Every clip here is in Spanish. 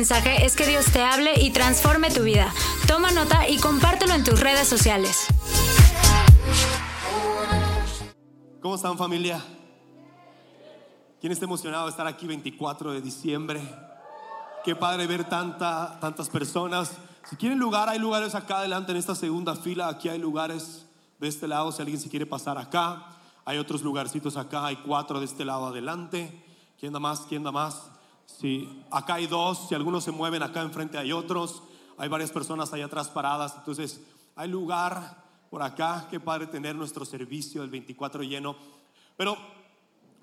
mensaje es que Dios te hable y transforme tu vida. Toma nota y compártelo en tus redes sociales. ¿Cómo están familia? ¿Quién está emocionado de estar aquí 24 de diciembre? Qué padre ver tanta, tantas personas. Si quieren lugar, hay lugares acá adelante en esta segunda fila. Aquí hay lugares de este lado si alguien se quiere pasar acá. Hay otros lugarcitos acá, hay cuatro de este lado adelante. ¿Quién da más? ¿Quién da más? Sí, acá hay dos. Si algunos se mueven, acá enfrente hay otros. Hay varias personas allá atrás paradas. Entonces, hay lugar por acá. Qué padre tener nuestro servicio el 24 lleno. Pero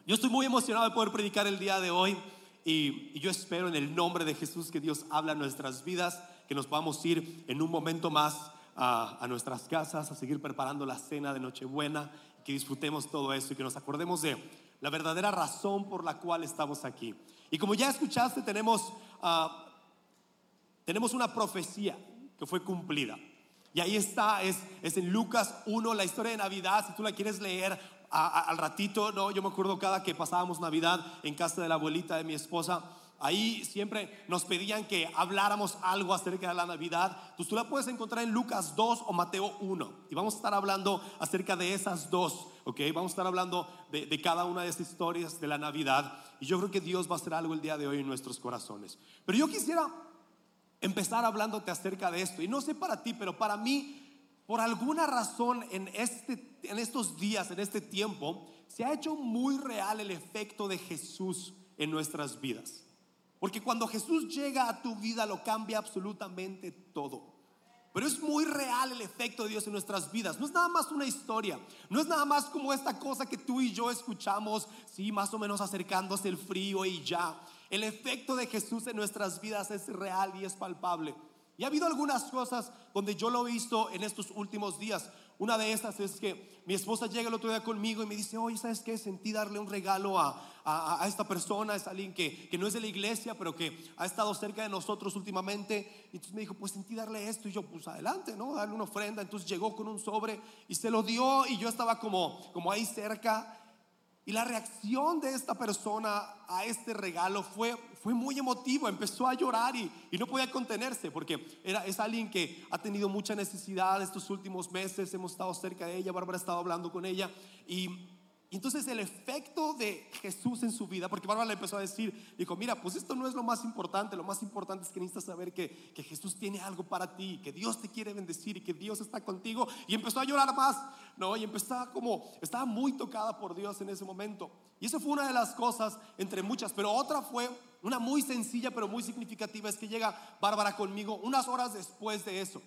yo estoy muy emocionado de poder predicar el día de hoy. Y, y yo espero en el nombre de Jesús que Dios habla en nuestras vidas, que nos podamos ir en un momento más a, a, nuestras casas, a seguir preparando la cena de Nochebuena, que disfrutemos todo eso y que nos acordemos de la verdadera razón por la cual estamos aquí. Y como ya escuchaste, tenemos, uh, tenemos una profecía que fue cumplida. Y ahí está, es, es en Lucas 1, la historia de Navidad. Si tú la quieres leer al ratito, no, yo me acuerdo cada que pasábamos Navidad en casa de la abuelita de mi esposa. Ahí siempre nos pedían que habláramos algo acerca de la Navidad. Entonces tú la puedes encontrar en Lucas 2 o Mateo 1. Y vamos a estar hablando acerca de esas dos, ¿ok? Vamos a estar hablando de, de, cada una de esas historias de la Navidad. Y yo creo que Dios va a hacer algo el día de hoy en nuestros corazones. Pero yo quisiera empezar hablándote acerca de esto. Y no sé para ti, pero para mí, por alguna razón en, este, en estos días, en este tiempo, se ha hecho muy real el efecto de Jesús en nuestras vidas. Porque cuando Jesús llega a tu vida lo cambia absolutamente todo. Pero es muy real el efecto de Dios en nuestras vidas. No es nada más una historia. No es nada más como esta cosa que tú y yo escuchamos, sí, más o menos acercándose el frío y ya. El efecto de Jesús en nuestras vidas es real y es palpable. Y ha habido algunas cosas donde yo lo he visto en estos últimos días. Una de estas es que mi esposa llega el otro día conmigo y me dice, oye, ¿sabes qué? Sentí darle un regalo a, a, esta persona, es alguien que, que no es de la iglesia, pero que ha estado cerca de nosotros últimamente. Y entonces me dijo, pues sentí darle esto. Y yo, pues adelante, ¿no? Darle una ofrenda. Entonces llegó con un sobre y se lo dio y yo estaba como, como ahí cerca. Y la reacción de esta persona a este regalo fue, fue muy emotivo, empezó a llorar y, y, no podía contenerse porque era, es alguien que ha tenido mucha necesidad estos últimos meses, hemos estado cerca de ella, Bárbara ha estado hablando con ella y, y entonces el efecto de Jesús en su vida, porque Bárbara le empezó a decir, dijo, mira, pues esto no es lo más importante, lo más importante es que necesitas saber que, que Jesús tiene algo para ti, que Dios te quiere bendecir y que Dios está contigo. Y empezó a llorar más, ¿no? Y empezaba como, estaba muy tocada por Dios en ese momento. Y eso fue una de las cosas entre muchas, pero otra fue una muy sencilla pero muy significativa, es que llega Bárbara conmigo unas horas después de eso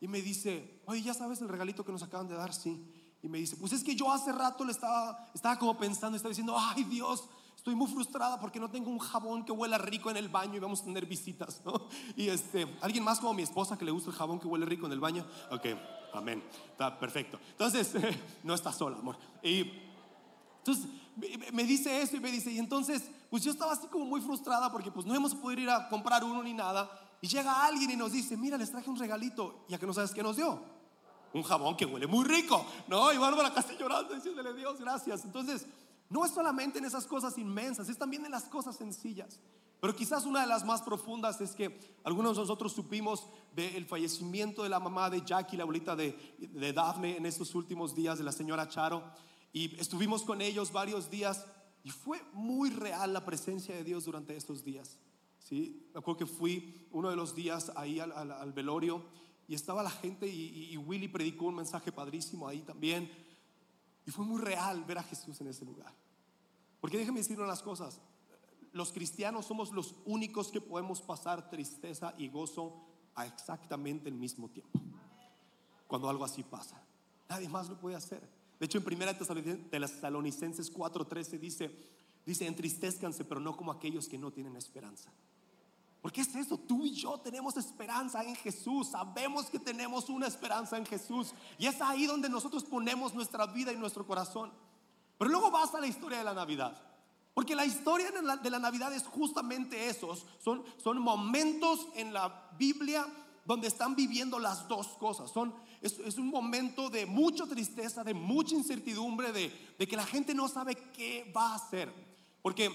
y me dice, oye, ¿ya sabes el regalito que nos acaban de dar? Sí. Y me dice, pues es que yo hace rato le estaba, estaba como pensando, estaba diciendo, ay Dios, estoy muy frustrada porque no tengo un jabón que huela rico en el baño y vamos a tener visitas, ¿no? Y este, alguien más como mi esposa que le gusta el jabón que huele rico en el baño, ok, amén, está perfecto. Entonces, no está sola, amor. Y entonces me dice eso y me dice, y entonces, pues yo estaba así como muy frustrada porque pues no hemos podido ir a comprar uno ni nada. Y llega alguien y nos dice, mira, les traje un regalito, ya que no sabes qué nos dio un jabón que huele muy rico, ¿no? Y Bárbara casi llorando, diciéndole Dios, gracias. Entonces, no es solamente en esas cosas inmensas, es también en las cosas sencillas. Pero quizás una de las más profundas es que algunos de nosotros supimos del fallecimiento de la mamá de Jackie, la abuelita de, de Daphne, en estos últimos días de la señora Charo. Y estuvimos con ellos varios días y fue muy real la presencia de Dios durante estos días. ¿sí? Me acuerdo que fui uno de los días ahí al, al, velorio y estaba la gente y, y, Willy predicó un mensaje padrísimo ahí también. Y fue muy real ver a Jesús en ese lugar. Porque déjenme decir unas cosas. Los cristianos somos los únicos que podemos pasar tristeza y gozo a exactamente el mismo tiempo. Cuando algo así pasa. Nadie más lo puede hacer. De hecho, en 1 Tesalonicenses 4:13 dice, dice, entristezcanse, pero no como aquellos que no tienen esperanza. Porque es eso, tú y yo tenemos esperanza en Jesús, sabemos que tenemos una esperanza en Jesús y es ahí donde nosotros ponemos nuestra vida y nuestro corazón. Pero luego vas a la historia de la Navidad, porque la historia de la, de la Navidad es justamente esos, son, son momentos en la Biblia donde están viviendo las dos cosas, son, es, un momento de mucha tristeza, de mucha incertidumbre, de, de que la gente no sabe qué va a hacer. Porque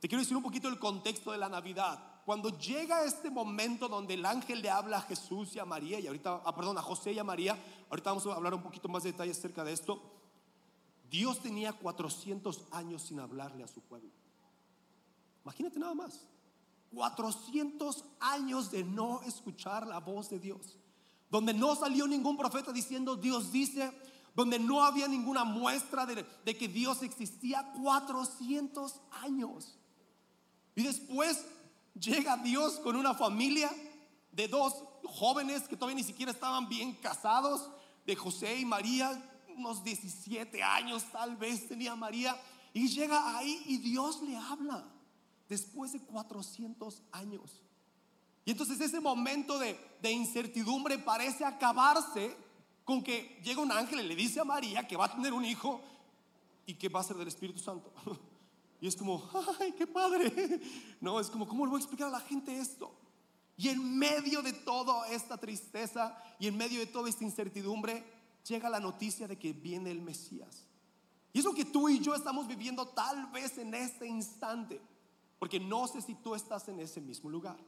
te quiero decir un poquito el contexto de la Navidad. cuando llega este momento donde el ángel le habla a Jesús y a María, y ahorita, ah, perdón, a José y a María, ahorita vamos a hablar un poquito más de detalles acerca de esto. Dios tenía 400 años sin hablarle a su pueblo. Imagínate nada más. 400 años de no escuchar la voz de Dios. Donde no salió ningún profeta diciendo Dios dice, donde no había ninguna muestra de, que Dios existía 400 años. Y después llega Dios con una familia de dos jóvenes que todavía ni siquiera estaban bien casados, de José y María, unos 17 años tal vez tenía María, y llega ahí y Dios le habla después de 400 años. Y entonces ese momento de, incertidumbre parece acabarse con que llega un ángel y le dice a María que va a tener un hijo y que va a ser del Espíritu Santo. Y es como, ay, qué padre. No, es como, ¿cómo le voy a explicar a la gente esto? Y en medio de toda esta tristeza y en medio de toda esta incertidumbre, llega la noticia de que viene el Mesías. Y es lo que tú y yo estamos viviendo tal vez en este instante, porque no sé si tú estás en ese mismo lugar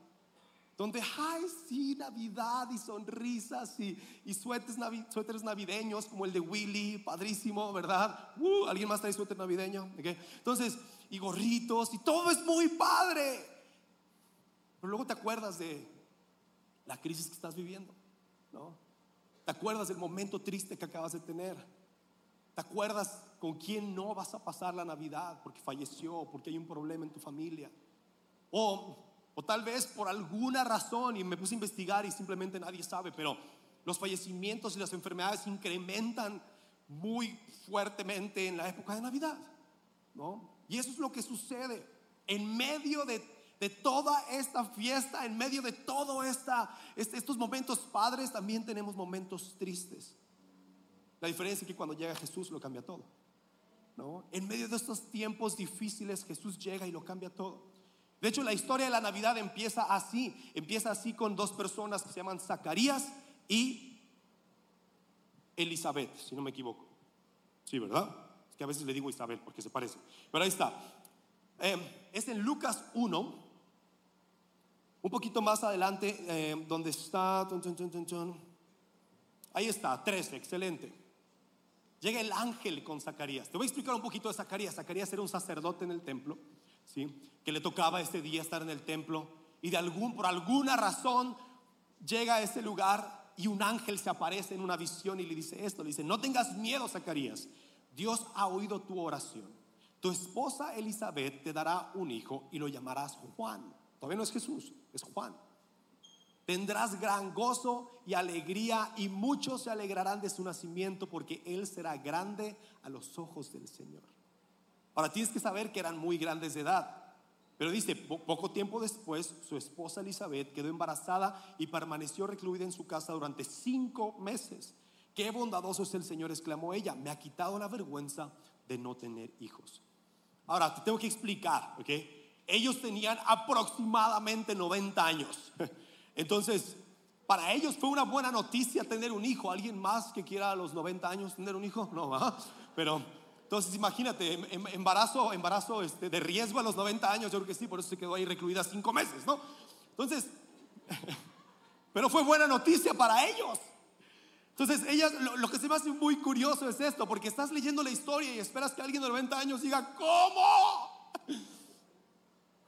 donde, ay, sí, Navidad y sonrisas y, y suéteres, navideños como el de Willy, padrísimo, ¿verdad? Uh, ¿Alguien más trae suéter navideño? Entonces, y gorritos y todo es muy padre. Pero luego te acuerdas de la crisis que estás viviendo, ¿no? Te acuerdas del momento triste que acabas de tener. Te acuerdas con quién no vas a pasar la Navidad porque falleció, porque hay un problema en tu familia. O o tal vez por alguna razón, y me puse a investigar y simplemente nadie sabe, pero los fallecimientos y las enfermedades incrementan muy fuertemente en la época de Navidad. ¿no? Y eso es lo que sucede en medio de, de toda esta fiesta, en medio de todos este, estos momentos padres, también tenemos momentos tristes. La diferencia es que cuando llega Jesús lo cambia todo. En medio de estos tiempos difíciles, Jesús llega y lo cambia todo. De hecho, la historia de la Navidad empieza así. Empieza así con dos personas que se llaman Zacarías y Elizabeth, si no me equivoco. Sí, ¿verdad? Es que a veces le digo Isabel porque se parece. Pero ahí está. Eh, es en Lucas 1, un poquito más adelante, eh, donde está... ahí está, 13, excelente. Llega el ángel con Zacarías. Te voy a explicar un poquito de Zacarías. Zacarías era un sacerdote en el templo que le tocaba este día estar en el templo y de algún, por alguna razón llega a ese lugar y un ángel se aparece en una visión y le dice esto, le dice, no tengas miedo, Zacarías, Dios ha oído tu oración. Tu esposa Elizabeth te dará un hijo y lo llamarás Juan. Todavía no es Jesús, es Juan. Tendrás gran gozo y alegría y muchos se alegrarán de su nacimiento porque él será grande a los ojos del Señor. Ahora tienes que saber que eran muy grandes de edad. Pero dice, poco tiempo después, su esposa Elizabeth quedó embarazada y permaneció recluida en su casa durante cinco meses. Qué bondadoso es el Señor, exclamó ella. Me ha quitado la vergüenza de no tener hijos. Ahora, te tengo que explicar, ¿ok? Ellos tenían aproximadamente 90 años. Entonces, para ellos fue una buena noticia tener un hijo. ¿Alguien más que quiera a los 90 años tener un hijo? No, ¿verdad? Pero entonces imagínate, em, em, embarazo, embarazo este, de riesgo a los 90 años, yo creo que sí, por eso se quedó ahí recluida cinco meses, ¿no? Entonces, pero fue buena noticia para ellos. Entonces, ellas, lo, que se me hace muy curioso es esto, porque estás leyendo la historia y esperas que alguien de 90 años diga, ¿cómo?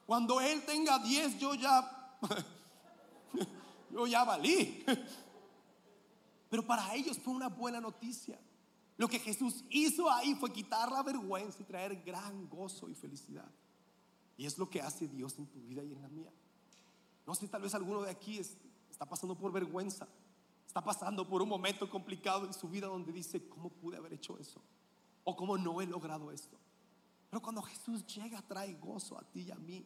Cuando él tenga 10, yo ya, yo ya valí. Pero para ellos fue una buena noticia. Lo que Jesús hizo ahí fue quitar la vergüenza y traer gran gozo y felicidad. Y es lo que hace Dios en tu vida y en la mía. No sé, tal vez alguno de aquí está pasando por vergüenza, está pasando por un momento complicado en su vida donde dice, ¿cómo pude haber hecho eso? O ¿cómo no he logrado esto? Pero cuando Jesús llega, trae gozo a ti y a mí.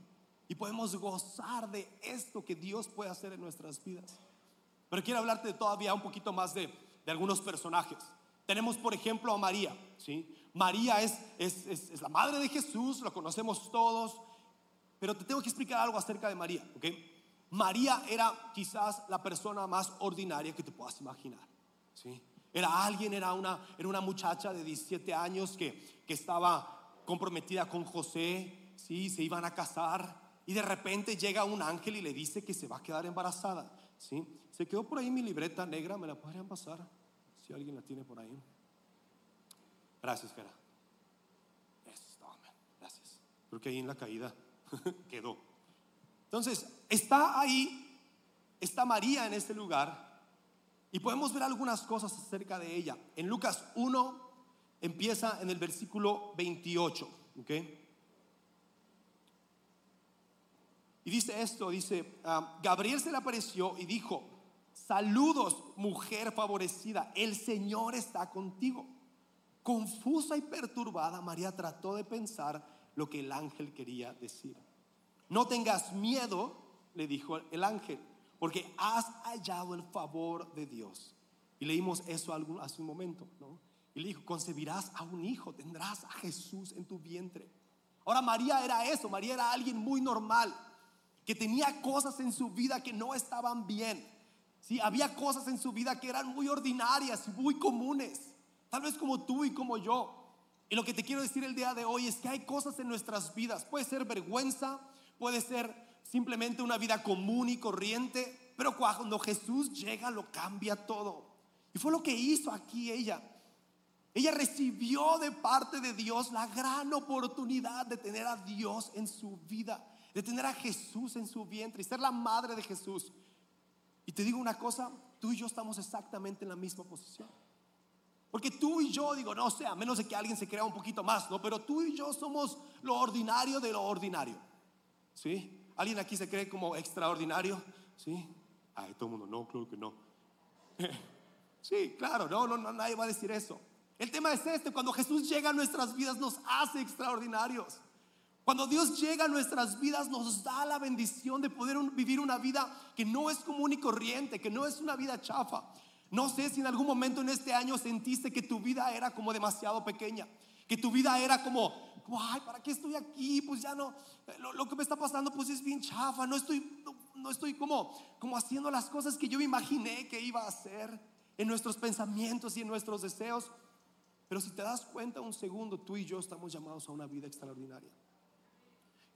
Y podemos gozar de esto que Dios puede hacer en nuestras vidas. Pero quiero hablarte todavía un poquito más de, de algunos personajes. Tenemos, por ejemplo, a María. ¿sí? María es, es, es, la madre de Jesús, lo conocemos todos. Pero te tengo que explicar algo acerca de María. ¿okay? María era quizás la persona más ordinaria que te puedas imaginar. ¿sí? Era alguien, era una, era una muchacha de 17 años que, que estaba comprometida con José. ¿sí? Se iban a casar. Y de repente llega un ángel y le dice que se va a quedar embarazada. ¿sí? Se quedó por ahí mi libreta negra, ¿me la podrían pasar? Si alguien la tiene por ahí. Gracias, Gera. Gracias. Creo ahí en la caída quedó. Entonces, está ahí, está María en este lugar y podemos ver algunas cosas acerca de ella. En Lucas 1 empieza en el versículo 28, ¿ok? Y dice esto, dice, ah, Gabriel se le apareció y dijo, saludos mujer favorecida, el Señor está contigo. Confusa y perturbada, María trató de pensar lo que el ángel quería decir. No tengas miedo, le dijo el ángel, porque has hallado el favor de Dios. Y leímos eso hace un momento, ¿no? Y le dijo, concebirás a un hijo, tendrás a Jesús en tu vientre. Ahora María era eso, María era alguien muy normal, que tenía cosas en su vida que no estaban bien. Sí, había cosas en su vida que eran muy ordinarias, muy comunes, tal vez como tú y como yo. Y lo que te quiero decir el día de hoy es que hay cosas en nuestras vidas, puede ser vergüenza, puede ser simplemente una vida común y corriente, pero cuando Jesús llega lo cambia todo. Y fue lo que hizo aquí ella. Ella recibió de parte de Dios la gran oportunidad de tener a Dios en su vida de tener a Jesús en su vientre y ser la madre de Jesús. Y te digo una cosa, tú y yo estamos exactamente en la misma posición. Porque tú y yo, digo, no sé, a menos de que alguien se crea un poquito más, ¿no? Pero tú y yo somos lo ordinario de lo ordinario. ¿Sí? ¿Alguien aquí se cree como extraordinario? ¿Sí? Ay, todo el mundo, no, creo que no. Sí, claro, no, no, no, nadie va a decir eso. El tema es este, cuando Jesús llega a nuestras vidas nos hace extraordinarios. Cuando Dios llega a nuestras vidas nos da la bendición de poder vivir una vida que no es común y corriente, que no es una vida chafa. No sé si en algún momento en este año sentiste que tu vida era como demasiado pequeña, que tu vida era como, ay, ¿para qué estoy aquí? Pues ya no, lo, que me está pasando pues es bien chafa, no estoy, no, estoy como, como haciendo las cosas que yo imaginé que iba a hacer en nuestros pensamientos y en nuestros deseos. Pero si te das cuenta un segundo, tú y yo estamos llamados a una vida extraordinaria.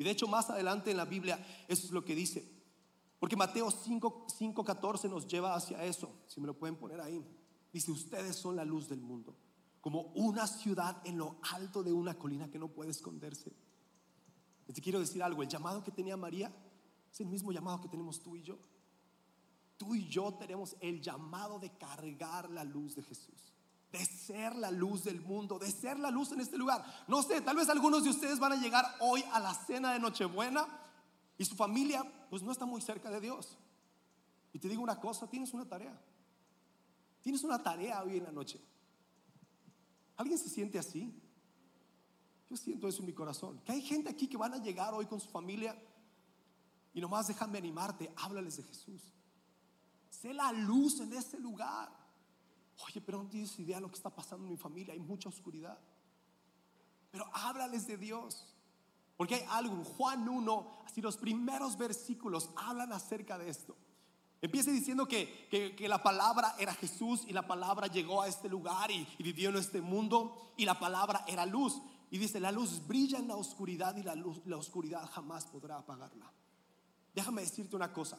Y de hecho más adelante en la Biblia eso es lo que dice. Porque Mateo 5, 14 nos lleva hacia eso. Si me lo pueden poner ahí. Dice, ustedes son la luz del mundo. Como una ciudad en lo alto de una colina que no puede esconderse. te quiero decir algo. El llamado que tenía María es el mismo llamado que tenemos tú y yo. Tú y yo tenemos el llamado de cargar la luz de Jesús de ser la luz del mundo, de ser la luz en este lugar. No sé, tal vez algunos de ustedes van a llegar hoy a la cena de Nochebuena y su familia pues no está muy cerca de Dios. Y te digo una cosa, tienes una tarea. Tienes una tarea hoy en la noche. ¿Alguien se siente así? Yo siento eso en mi corazón. Que hay gente aquí que van a llegar hoy con su familia y nomás déjame animarte, háblales de Jesús. Sé la luz en ese lugar. Oye, pero no tienes idea de lo que está pasando en mi familia, hay mucha oscuridad. Pero háblales de Dios. Porque hay algo, en Juan 1, así los primeros versículos hablan acerca de esto. Empieza diciendo que, que, la palabra era Jesús y la palabra llegó a este lugar y, vivió en este mundo y la palabra era luz. Y dice, la luz brilla en la oscuridad y la, luz, la oscuridad jamás podrá apagarla. Déjame decirte una cosa.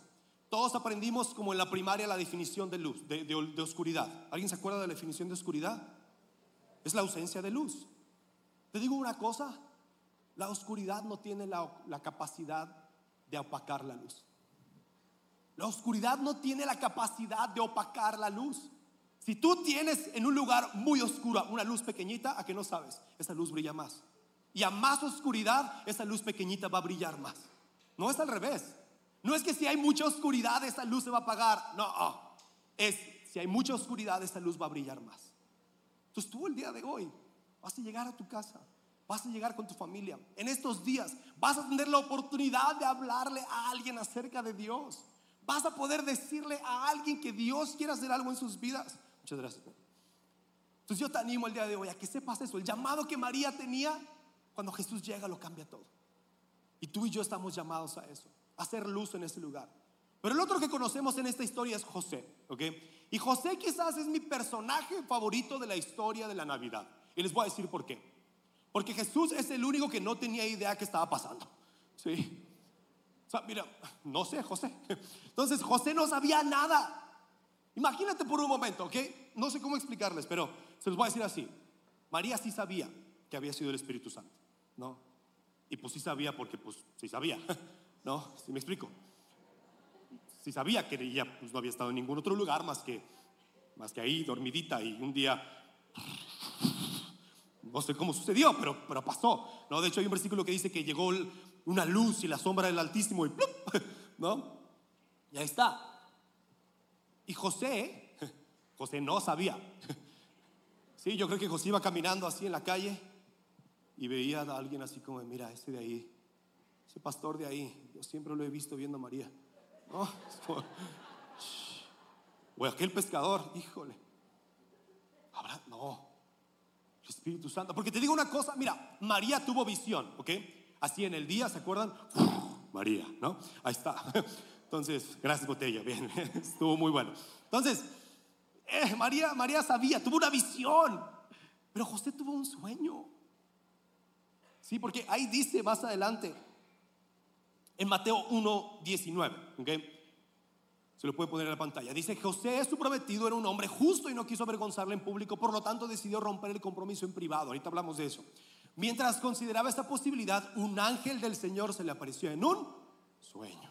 Todos aprendimos como en la primaria la definición de luz, de, oscuridad. ¿Alguien se acuerda de la definición de oscuridad? Es la ausencia de luz. Te digo una cosa, la oscuridad no tiene la, la capacidad de opacar la luz. La oscuridad no tiene la capacidad de opacar la luz. Si tú tienes en un lugar muy oscuro una luz pequeñita, ¿a qué no sabes? Esa luz brilla más. Y a más oscuridad, esa luz pequeñita va a brillar más. No es al revés. No es que si hay mucha oscuridad esa luz se va a apagar. No, es si hay mucha oscuridad esa luz va a brillar más. Entonces tú el día de hoy vas a llegar a tu casa, vas a llegar con tu familia. En estos días vas a tener la oportunidad de hablarle a alguien acerca de Dios. Vas a poder decirle a alguien que Dios quiere hacer algo en sus vidas. Muchas gracias. Entonces yo te animo el día de hoy a que sepas eso. El llamado que María tenía, cuando Jesús llega lo cambia todo. Y tú y yo estamos llamados a eso hacer luz en ese lugar. Pero el otro que conocemos en esta historia es José, ¿ok? Y José quizás es mi personaje favorito de la historia de la Navidad. Y les voy a decir por qué. Porque Jesús es el único que no tenía idea que estaba pasando, ¿sí? sea, mira, no sé, José. Entonces José no sabía nada. Imagínate por un momento, ¿ok? No sé cómo explicarles, pero se los voy a decir así. María sí sabía que había sido el Espíritu Santo, ¿no? Y pues sí sabía porque pues sí sabía, ¿no? Si me explico. Sí sabía que ella pues, no había estado en ningún otro lugar más que, más que ahí, dormidita, y un día, no sé cómo sucedió, pero, pero pasó, ¿no? De hecho hay un versículo que dice que llegó una luz y la sombra del Altísimo y. ¿no? Y ahí está. Y José, José no sabía. Sí, yo creo que José iba caminando así en la calle y veía a alguien así como, mira, ese de ahí, ese pastor de ahí, siempre lo he visto viendo a María. No, o aquel pescador, híjole. Habrá, no, Espíritu Santo. Porque te digo una cosa, mira, María tuvo visión, ¿ok? Así en el día, ¿se acuerdan? María, ¿no? Ahí está. Entonces, gracias botella, bien, estuvo muy bueno. Entonces, eh, María, María sabía, tuvo una visión, pero José tuvo un sueño. Sí, porque ahí dice más adelante, en Mateo 1, 19, ¿ok? Se lo puede poner en la pantalla. Dice, José, su prometido, era un hombre justo y no quiso avergonzarle en público, por lo tanto decidió romper el compromiso en privado. Ahorita hablamos de eso. Mientras consideraba esta posibilidad, un ángel del Señor se le apareció en un sueño.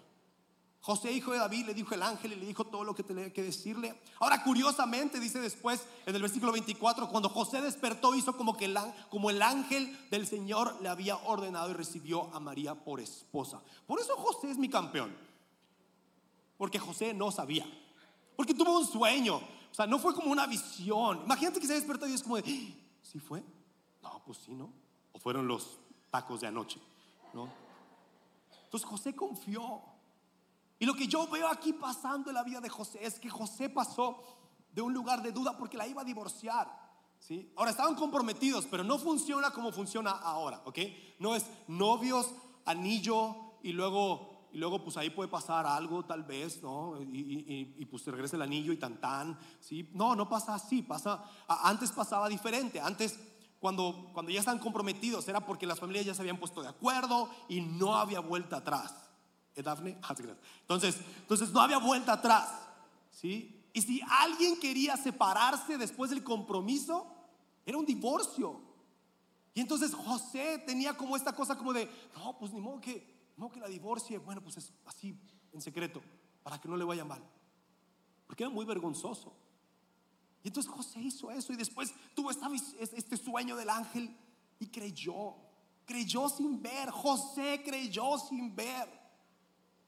José, hijo de David, le dijo el ángel y le dijo todo lo que tenía que decirle. Ahora, curiosamente, dice después en el versículo 24, cuando José despertó, hizo como que el, ángel del Señor le había ordenado y recibió a María por esposa. Por eso José es mi campeón. Porque José no sabía. Porque tuvo un sueño. O sea, no fue como una visión. Imagínate que se despertó y es como de, ¿sí fue? No, pues sí, ¿no? O fueron los tacos de anoche, ¿no? Entonces José confió. Y lo que yo veo aquí pasando en la vida de José es que José pasó de un lugar de duda porque la iba a divorciar. ¿sí? Ahora estaban comprometidos, pero no funciona como funciona ahora, ¿ok? No es novios, anillo y luego, y luego pues ahí puede pasar algo tal vez, ¿no? Y, y, pues se regresa el anillo y tan tan, ¿sí? No, no pasa así, pasa, antes pasaba diferente, antes cuando, cuando ya están comprometidos era porque las familias ya se habían puesto de acuerdo y no había vuelta atrás. ¿Eh, Dafne? Ah, entonces, entonces no había vuelta atrás. ¿sí? Y si alguien quería separarse después del compromiso, era un divorcio. Y entonces José tenía como esta cosa como de, no, pues ni modo que, no que la divorcie. Bueno, pues es así, en secreto, para que no le vaya mal. Porque era muy vergonzoso. Y entonces José hizo eso y después tuvo este sueño del ángel y creyó. Creyó sin ver. José creyó sin ver.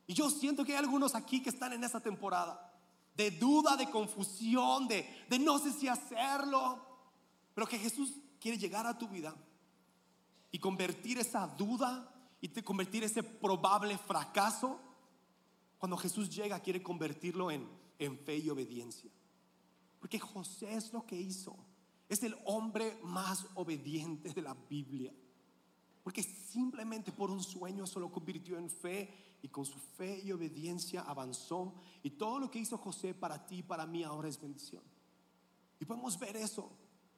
Y yo siento que hay algunos aquí que están en esa temporada de duda, de confusión, de, no sé si hacerlo, pero que Jesús quiere llegar a tu vida y convertir esa duda y te convertir ese probable fracaso. Cuando Jesús llega, quiere convertirlo en, en fe y obediencia. Porque José es lo que hizo. Es el hombre más obediente de la Biblia. Porque simplemente por un sueño se lo convirtió en fe y con su fe y obediencia avanzó. Y todo lo que hizo José para ti y para mí ahora es bendición. Y podemos ver eso.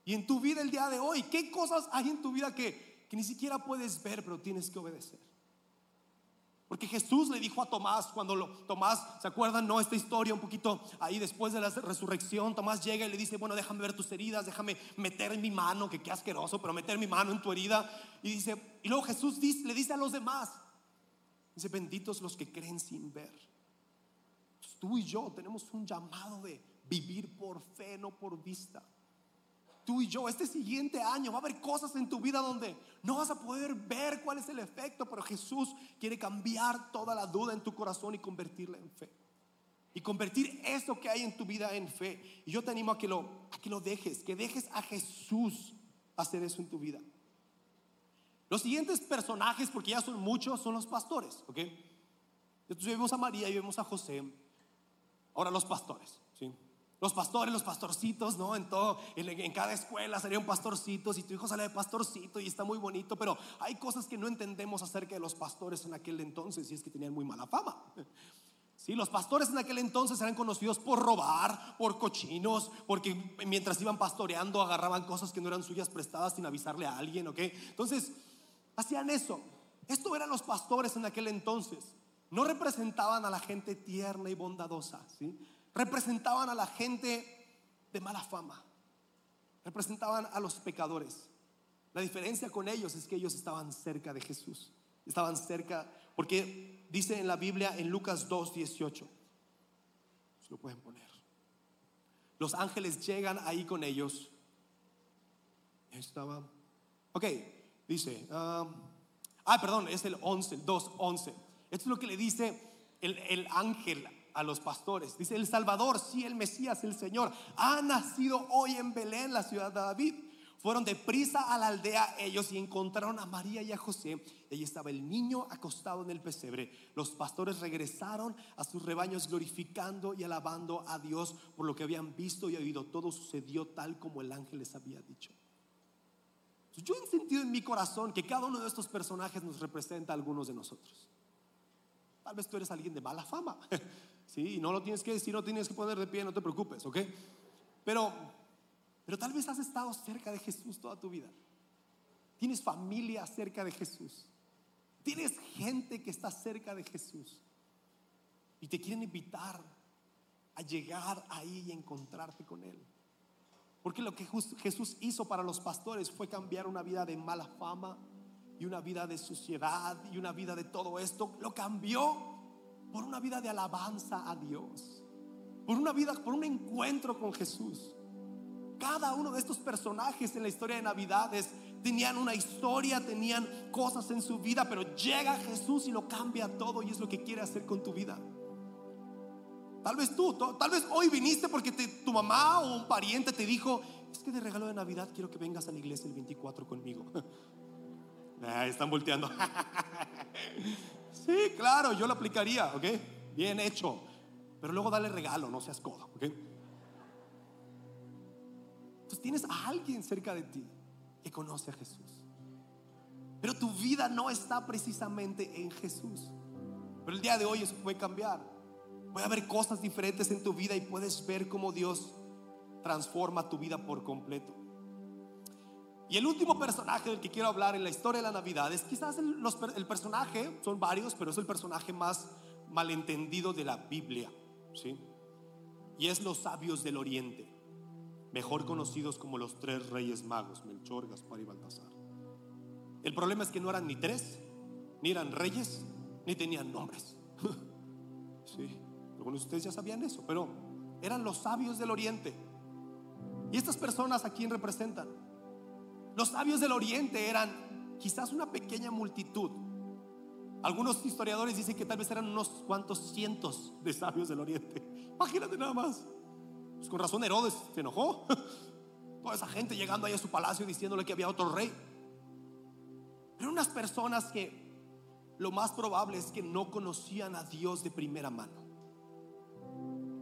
Y en tu vida el día de hoy, ¿qué cosas hay en tu vida que, que ni siquiera puedes ver, pero tienes que obedecer? Porque Jesús le dijo a Tomás, cuando lo, Tomás, ¿se acuerdan? No, esta historia un poquito ahí después de la resurrección, Tomás llega y le dice, bueno, déjame ver tus heridas, déjame meter mi mano, que qué asqueroso, pero meter mi mano en tu herida. Y dice, y luego Jesús dice, le dice a los demás, Dice, benditos los que creen sin ver. tú y yo tenemos un llamado de vivir por fe, no por vista. Tú y yo, este siguiente año va a haber cosas en tu vida donde no vas a poder ver cuál es el efecto, pero Jesús quiere cambiar toda la duda en tu corazón y convertirla en fe. Y convertir eso que hay en tu vida en fe. Y yo te animo a que lo, a que lo dejes, que dejes a Jesús hacer eso en tu vida. Los siguientes personajes, porque ya son muchos, son los pastores, ¿ok? Entonces vemos a María y vemos a José. Ahora los pastores, ¿sí? Los pastores, los pastorcitos, ¿no? En todo, en, cada escuela un pastorcitos y tu hijo sale de pastorcito y está muy bonito, pero hay cosas que no entendemos acerca de los pastores en aquel entonces y es que tenían muy mala fama. Sí, los pastores en aquel entonces eran conocidos por robar, por cochinos, porque mientras iban pastoreando agarraban cosas que no eran suyas prestadas sin avisarle a alguien, ¿ok? Entonces, hacían eso. Esto eran los pastores en aquel entonces. no representaban a la gente tierna y bondadosa, ¿sí? representaban a la gente de mala fama, representaban a los pecadores. La diferencia con ellos es que ellos estaban cerca de Jesús, estaban cerca, porque dice en la Biblia en Lucas 2, 18, se lo pueden poner. Los ángeles llegan ahí con ellos. Estaba, ok, dice, ah, ah perdón, es el 11, el 2, 11. Esto es lo que le dice el, el ángel a los pastores. Dice, el Salvador, sí, el Mesías, el Señor, ha nacido hoy en Belén, la ciudad de David. Fueron deprisa a la aldea ellos y encontraron a María y a José. Allí estaba el niño acostado en el pesebre. Los pastores regresaron a sus rebaños glorificando y alabando a Dios por lo que habían visto y oído. Todo sucedió tal como el ángel les había dicho. Yo he sentido en mi corazón que cada uno de estos personajes nos representa a algunos de nosotros. Tal vez tú eres alguien de mala fama. Sí, no lo tienes que decir, no tienes que poner de pie, no te preocupes, ¿ok? Pero, pero tal vez has estado cerca de Jesús toda tu vida. Tienes familia cerca de Jesús. Tienes gente que está cerca de Jesús. Y te quieren invitar a llegar ahí y encontrarte con Él. Porque lo que Jesús hizo para los pastores fue cambiar una vida de mala fama y una vida de suciedad y una vida de todo esto. Lo cambió por una vida de alabanza a Dios, por una vida, por un encuentro con Jesús. Cada uno de estos personajes en la historia de Navidades tenían una historia, tenían cosas en su vida, pero llega Jesús y lo cambia todo y es lo que quiere hacer con tu vida. Tal vez tú, tal vez hoy viniste porque tu mamá o un pariente te dijo, es que de regalo de Navidad quiero que vengas a la iglesia el 24 conmigo. están volteando. Sí, claro, yo lo aplicaría, ¿ok? Bien hecho. Pero luego dale regalo, no seas codo, ¿ok? Entonces tienes a alguien cerca de ti que conoce a Jesús. Pero tu vida no está precisamente en Jesús. Pero el día de hoy eso puede cambiar. Puede haber cosas diferentes en tu vida y puedes ver cómo Dios transforma tu vida por completo. Y el último personaje del que quiero hablar en la historia de la Navidad es quizás el, el personaje, son varios, pero es el personaje más malentendido de la Biblia. ¿sí? Y es los sabios del Oriente, mejor conocidos como los tres reyes magos, Melchor, Gaspar y Baltasar. El problema es que no eran ni tres, ni eran reyes, ni tenían nombres. sí, algunos de ustedes ya sabían eso, pero eran los sabios del Oriente. ¿Y estas personas a quién representan? Los sabios del oriente eran quizás una pequeña multitud. Algunos historiadores dicen que tal vez eran unos cuantos cientos de sabios del oriente. Imagínate nada más. Pues con razón Herodes se enojó. Toda esa gente llegando ahí a su palacio diciéndole que había otro rey. Pero unas personas que lo más probable es que no conocían a Dios de primera mano,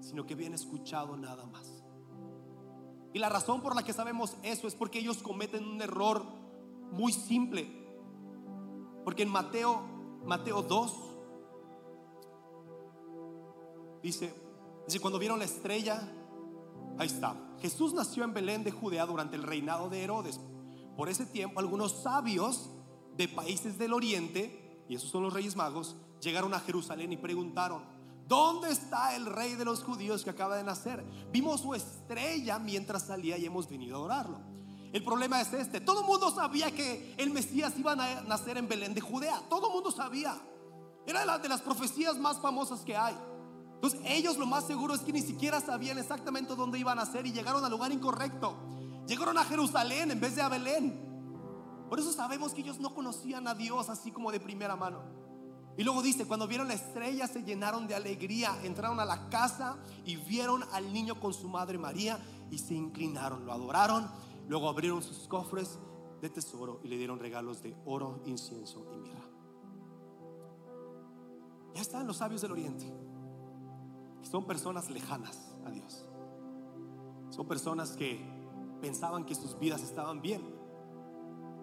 sino que habían escuchado nada más. Y la razón por la que sabemos eso es porque ellos cometen un error muy simple. Porque en Mateo, Mateo 2, dice, dice, cuando vieron la estrella, ahí está. Jesús nació en Belén de Judea durante el reinado de Herodes. Por ese tiempo, algunos sabios de países del oriente, y esos son los reyes magos, llegaron a Jerusalén y preguntaron, ¿Dónde está el rey de los judíos que acaba de nacer? Vimos su estrella mientras salía y hemos venido a adorarlo. El problema es este. Todo el mundo sabía que el Mesías iba a nacer en Belén de Judea. Todo el mundo sabía. Era de las profecías más famosas que hay. Entonces ellos lo más seguro es que ni siquiera sabían exactamente dónde iban a nacer y llegaron al lugar incorrecto. Llegaron a Jerusalén en vez de a Belén. Por eso sabemos que ellos no conocían a Dios así como de primera mano. Y luego dice, cuando vieron la estrella se llenaron de alegría, entraron a la casa y vieron al niño con su madre María y se inclinaron, lo adoraron, luego abrieron sus cofres de tesoro y le dieron regalos de oro, incienso y mirra. Ya están los sabios del oriente, son personas lejanas a Dios. Son personas que pensaban que sus vidas estaban bien.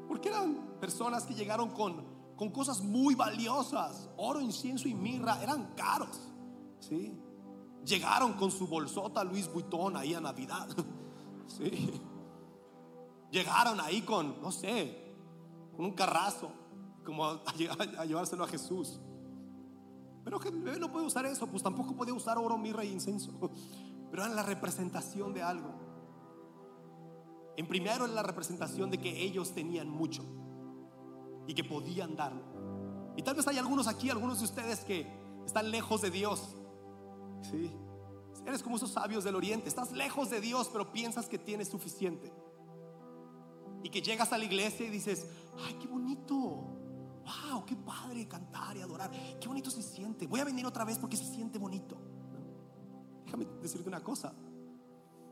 Porque eran personas que llegaron con con cosas muy valiosas. Oro, incienso y mirra eran caros. ¿sí? Llegaron con su bolsota Luis Vuitton ahí a Navidad. ¿sí? Llegaron ahí con, no sé, un carrazo, como a, llevárselo a Jesús. Pero que el bebé no puede usar eso, pues tampoco puede usar oro, mirra e incenso. Pero era la representación de algo. En primero es la representación de que ellos tenían mucho y que podían darlo. Y tal vez hay algunos aquí, algunos de ustedes que están lejos de Dios. Sí. Eres como esos sabios del oriente. Estás lejos de Dios, pero piensas que tienes suficiente. Y que llegas a la iglesia y dices, ay, qué bonito. Wow, qué padre cantar y adorar. Qué bonito se siente. Voy a venir otra vez porque se siente bonito. Déjame decirte una cosa.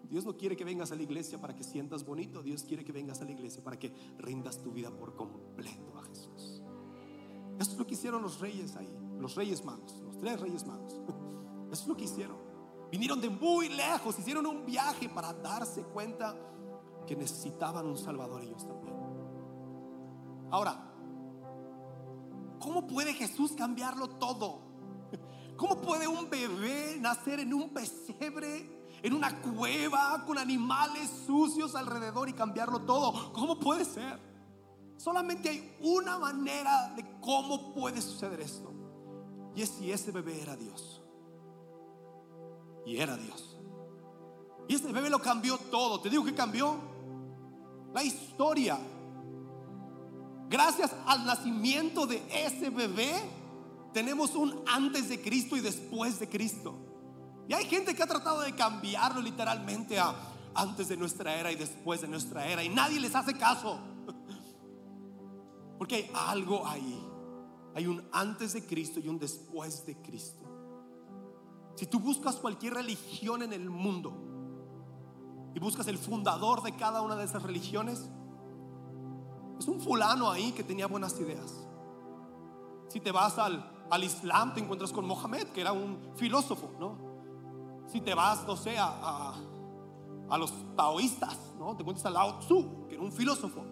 Dios no quiere que vengas a la iglesia para que sientas bonito. Dios quiere que vengas a la iglesia para que rindas tu vida por completo a Jesús. Eso es lo que hicieron los reyes ahí. Los reyes magos. Los tres reyes magos. Eso es lo que hicieron. Vinieron de muy lejos. Hicieron un viaje para darse cuenta que necesitaban un Salvador ellos también. Ahora, ¿cómo puede Jesús cambiarlo todo? ¿Cómo puede un bebé nacer en un pesebre, en una cueva, con animales sucios alrededor y cambiarlo todo? ¿Cómo puede ser? Solamente hay una manera de cómo puede suceder esto. Y es si ese bebé era Dios. Y era Dios. Y ese bebé lo cambió todo. Te digo que cambió la historia. Gracias al nacimiento de ese bebé, tenemos un antes de Cristo y después de Cristo. Y hay gente que ha tratado de cambiarlo literalmente a antes de nuestra era y después de nuestra era. Y nadie les hace caso. Porque hay algo ahí. Hay un antes de Cristo y un después de Cristo. Si tú buscas cualquier religión en el mundo y buscas el fundador de cada una de esas religiones, es un fulano ahí que tenía buenas ideas. Si te vas al, al Islam, te encuentras con Mohammed, que era un filósofo, ¿no? Si te vas, no sé, a, a, los taoístas, ¿no? Te encuentras a Lao Tzu, que era un filósofo.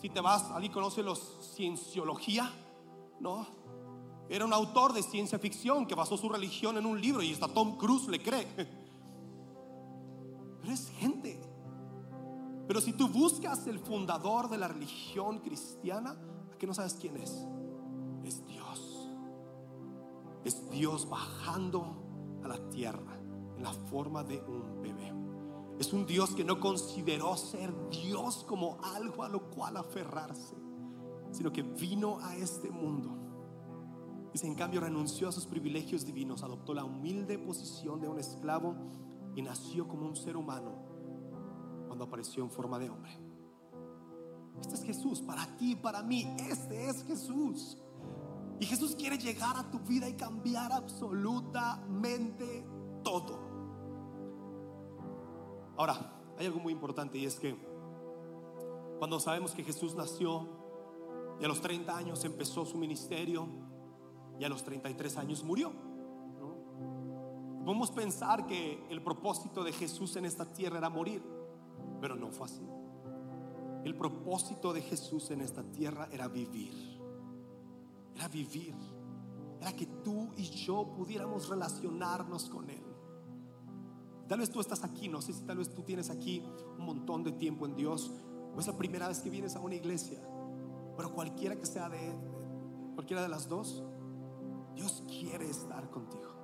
Si te vas, alguien conoce los cienciología, ¿no? Era un autor de ciencia ficción que basó su religión en un libro y hasta Tom Cruise le cree. Pero es gente. Pero si tú buscas el fundador de la religión cristiana, ¿a qué no sabes quién es? Es Dios. Es Dios bajando a la tierra en la forma de un bebé. Es un Dios que no consideró ser Dios como algo a lo cual aferrarse, sino que vino a este mundo. Y en cambio renunció a sus privilegios divinos, adoptó la humilde posición de un esclavo y nació como un ser humano cuando apareció en forma de hombre. Este es Jesús, para ti, para mí, este es Jesús. Y Jesús quiere llegar a tu vida y cambiar absolutamente todo. Ahora, hay algo muy importante y es que cuando sabemos que Jesús nació y a los 30 años empezó su ministerio y a los 33 años murió. Podemos pensar que el propósito de Jesús en esta tierra era morir, pero no fue así. El propósito de Jesús en esta tierra era vivir. Era vivir. Era que tú y yo pudiéramos relacionarnos con Él. Tal vez tú estás aquí, no sé si tal vez tú tienes aquí un montón de tiempo en Dios o es la primera vez que vienes a una iglesia. Pero cualquiera que sea de, cualquiera de las dos, Dios quiere estar contigo.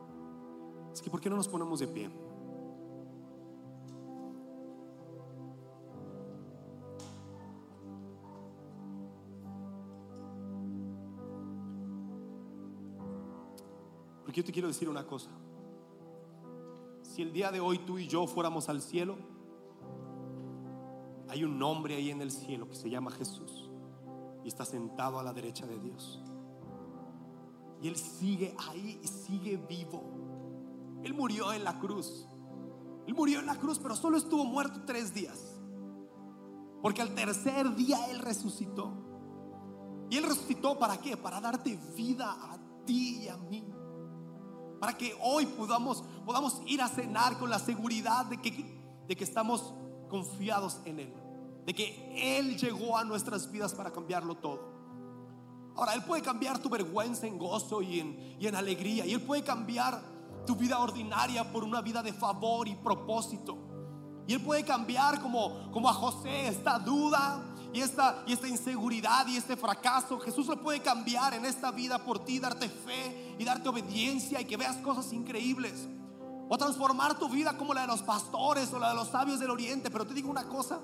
Es que ¿por qué no nos ponemos de pie? Porque yo te quiero decir una cosa. Si el día de hoy tú y yo fuéramos al cielo, hay un nombre ahí en el cielo que se llama Jesús y está sentado a la derecha de Dios. Y Él sigue ahí y sigue vivo. Él murió en la cruz. Él murió en la cruz, pero solo estuvo muerto tres días. Porque al tercer día Él resucitó. Y Él resucitó para qué? Para darte vida a ti y a mí para que hoy podamos, podamos ir a cenar con la seguridad de que, de que estamos confiados en Él, de que Él llegó a nuestras vidas para cambiarlo todo. Ahora, Él puede cambiar tu vergüenza en gozo y en, y en alegría, y Él puede cambiar tu vida ordinaria por una vida de favor y propósito. Y Él puede cambiar como, como a José esta duda y esta, y esta inseguridad y este fracaso. Jesús lo puede cambiar en esta vida por ti, darte fe y darte obediencia y que veas cosas increíbles. O transformar tu vida como la de los pastores o la de los sabios del oriente. Pero te digo una cosa,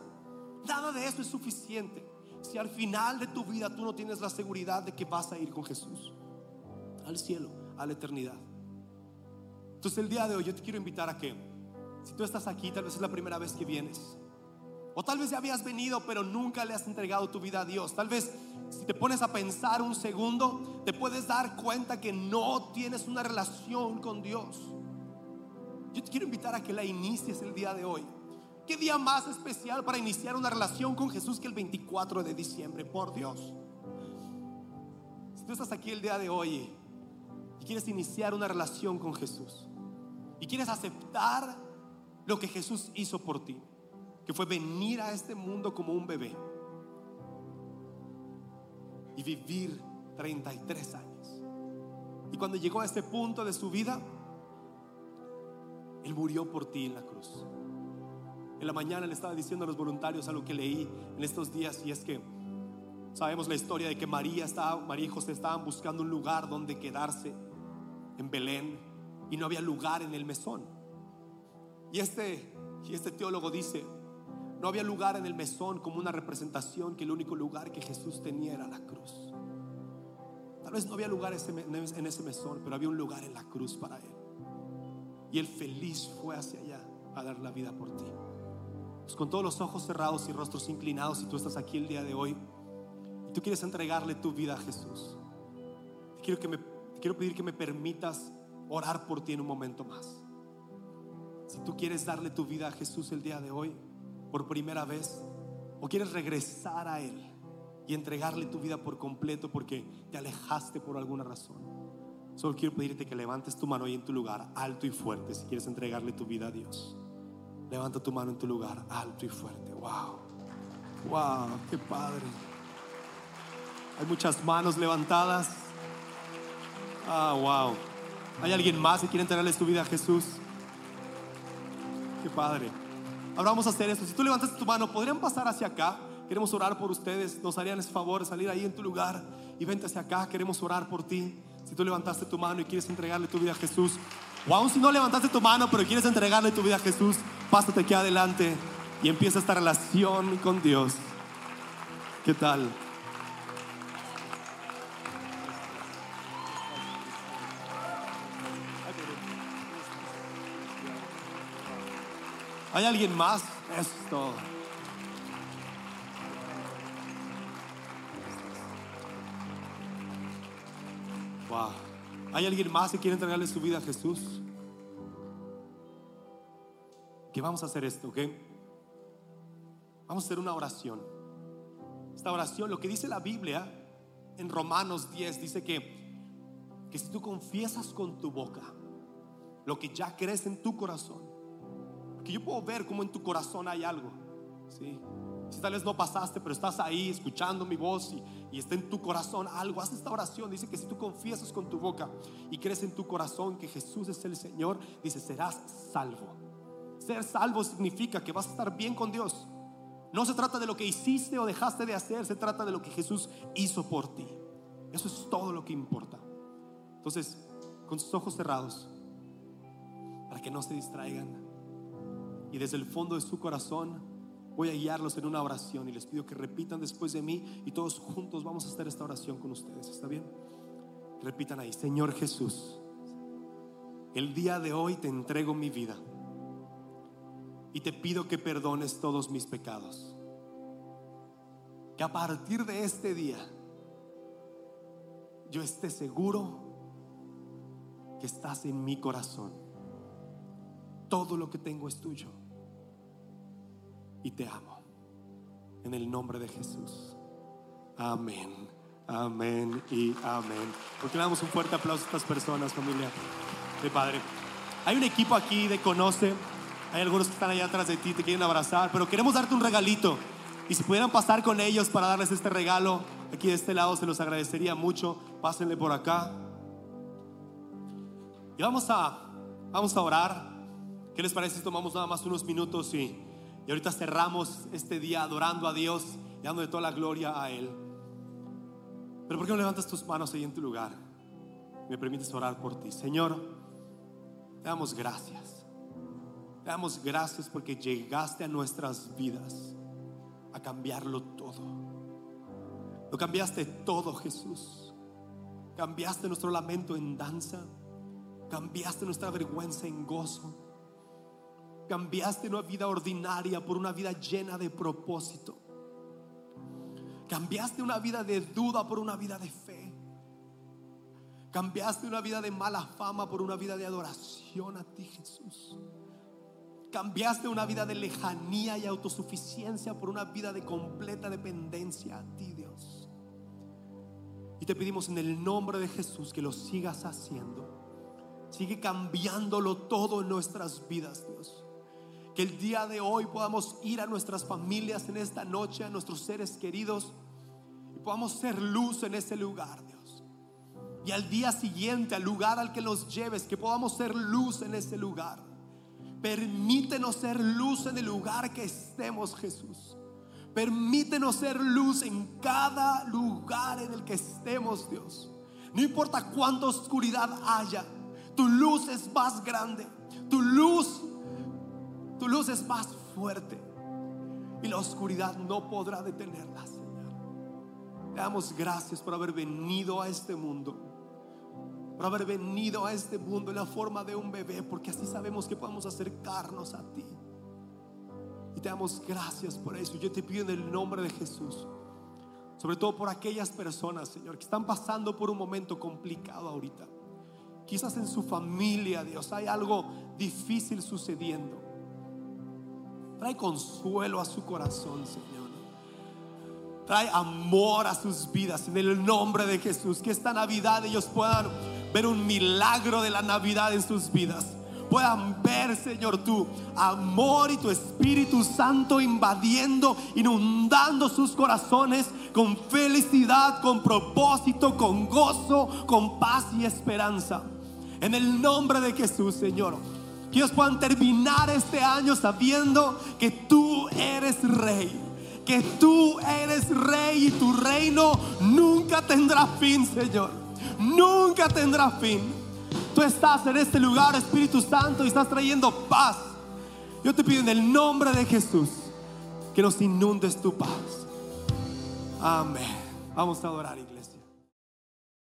nada de eso es suficiente. Si al final de tu vida tú no tienes la seguridad de que vas a ir con Jesús al cielo, a la eternidad. Entonces el día de hoy yo te quiero invitar a que, si tú estás aquí, tal vez es la primera vez que vienes, o tal vez ya habías venido pero nunca le has entregado tu vida a Dios, tal vez si te pones a pensar un segundo, te puedes dar cuenta que no tienes una relación con Dios. Yo te quiero invitar a que la inicies el día de hoy. ¿Qué día más especial para iniciar una relación con Jesús que el 24 de diciembre? Por Dios. Si tú estás aquí el día de hoy y quieres iniciar una relación con Jesús y quieres aceptar lo que Jesús hizo por ti, que fue venir a este mundo como un bebé y vivir 33 años. Y cuando llegó a este punto de su vida, Él murió por ti en la cruz. En la mañana le estaba diciendo a los voluntarios algo que leí en estos días y es que sabemos la historia de que María, estaba, María y José estaban buscando un lugar donde quedarse en Belén y no había lugar en el mesón. Y este, y este teólogo dice, no había lugar en el mesón como una representación que el único lugar que Jesús tenía era la cruz. Tal vez no había lugar en ese mesón, pero había un lugar en la cruz para él. Y él feliz fue hacia allá a dar la vida por ti. Pues con todos los ojos cerrados y rostros inclinados, si tú estás aquí el día de hoy y tú quieres entregarle tu vida a Jesús, te quiero, que me, quiero pedir que me permitas orar por ti en un momento más. Si tú quieres darle tu vida a Jesús el día de hoy, por primera vez, o quieres regresar a Él y entregarle tu vida por completo porque te alejaste por alguna razón, solo quiero pedirte que levantes tu mano ahí en tu lugar, alto y fuerte, si quieres entregarle tu vida a Dios. Levanta tu mano en tu lugar, alto y fuerte. Wow. Wow, qué padre. Hay muchas manos levantadas. Ah, wow. ¿Hay alguien más que quiere entregarles tu vida a Jesús? Qué padre. Ahora vamos a hacer esto. Si tú levantas tu mano, podrían pasar hacia acá. Queremos orar por ustedes. Nos harían ese favor de salir ahí en tu lugar y vente hacia acá. Queremos orar por ti. Si tú levantaste tu mano y quieres entregarle tu vida a Jesús, o aún si no levantaste tu mano, pero quieres entregarle tu vida a Jesús, pásate aquí adelante y empieza esta relación con Dios. ¿Qué tal? ¿Hay alguien más? Esto. Wow. ¿Hay alguien más que quiere entregarle su vida a Jesús? Que vamos a hacer esto, ¿ok? Vamos a hacer una oración. Esta oración, lo que dice la Biblia en Romanos 10, dice que, que si tú confiesas con tu boca lo que ya crees en tu corazón, que yo puedo ver como en tu corazón hay algo. Si tal vez no pasaste, pero estás ahí escuchando mi voz y, y, está en tu corazón algo, haz esta oración. Dice que si tú confiesas con tu boca y crees en tu corazón que Jesús es el Señor, dice, serás salvo. Ser salvo significa que vas a estar bien con Dios. No se trata de lo que hiciste o dejaste de hacer, se trata de lo que Jesús hizo por ti. Eso es todo lo que importa. Entonces, con sus ojos cerrados, para que no se distraigan, y desde el fondo de su corazón, voy a guiarlos en una oración y les pido que repitan después de mí y todos juntos vamos a hacer esta oración con ustedes. ¿Está bien? Repitan ahí, Señor Jesús, el día de hoy te entrego mi vida y te pido que perdones todos mis pecados. Que a partir de este día yo esté seguro que estás en mi corazón. Todo lo que tengo es tuyo y te amo. En el nombre de Jesús. Amén. Amén y amén. Porque le damos un fuerte aplauso a estas personas, familia de Padre. Hay un equipo aquí de Conoce. Hay algunos que están allá atrás de ti, te quieren abrazar, pero queremos darte un regalito. Y si pudieran pasar con ellos para darles este regalo, aquí de este lado se los agradecería mucho. Pásenle por acá. Y vamos a, vamos a orar. ¿Qué les parece si tomamos nada más unos minutos y Y ahorita cerramos este día adorando a Dios y dando toda la gloria a Él. Pero ¿por qué no levantas tus manos ahí en tu lugar? Me permites orar por ti. Señor, te damos gracias. Te damos gracias porque llegaste a nuestras vidas a cambiarlo todo. Lo cambiaste todo, Jesús. Cambiaste nuestro lamento en danza. Cambiaste nuestra vergüenza en gozo. Cambiaste una vida ordinaria por una vida llena de propósito. Cambiaste una vida de duda por una vida de fe. Cambiaste una vida de mala fama por una vida de adoración a ti, Jesús. Cambiaste una vida de lejanía y autosuficiencia por una vida de completa dependencia a ti, Dios. Y te pedimos en el nombre de Jesús que lo sigas haciendo. Sigue cambiándolo todo en nuestras vidas, Dios. Que el día de hoy podamos ir a nuestras familias en esta noche, a nuestros seres queridos, y podamos ser luz en ese lugar, Dios. Y al día siguiente, al lugar al que los lleves, que podamos ser luz en ese lugar. Permítenos ser luz en el lugar que estemos, Jesús. Permítenos ser luz en cada lugar en el que estemos, Dios. No importa cuánta oscuridad haya, tu luz es más grande. Tu luz, tu luz es más fuerte. Y la oscuridad no podrá detenerla, Señor. Te damos gracias por haber venido a este mundo. Por haber venido a este mundo en la forma de un bebé. Porque así sabemos que podemos acercarnos a ti. Y te damos gracias por eso. Yo te pido en el nombre de Jesús. Sobre todo por aquellas personas, Señor, que están pasando por un momento complicado ahorita Quizás en su familia, Dios, hay algo difícil sucediendo. Trae consuelo a su corazón, Señor. Trae amor a sus vidas en el nombre de Jesús. Que esta Navidad ellos puedan ver un milagro de la Navidad en sus vidas. Puedan ver, Señor, tu amor y tu Espíritu Santo invadiendo, inundando sus corazones con felicidad, con propósito, con gozo, con paz y esperanza. En el nombre de Jesús, Señor. Que ellos puedan terminar este año sabiendo que tú eres rey. Que tú eres rey y tu reino nunca tendrá fin, Señor. Nunca tendrá fin. Tú estás en este lugar, Espíritu Santo, y estás trayendo paz. Yo te pido en el nombre de Jesús que nos inundes tu paz. Amén. Vamos a adorar, iglesia.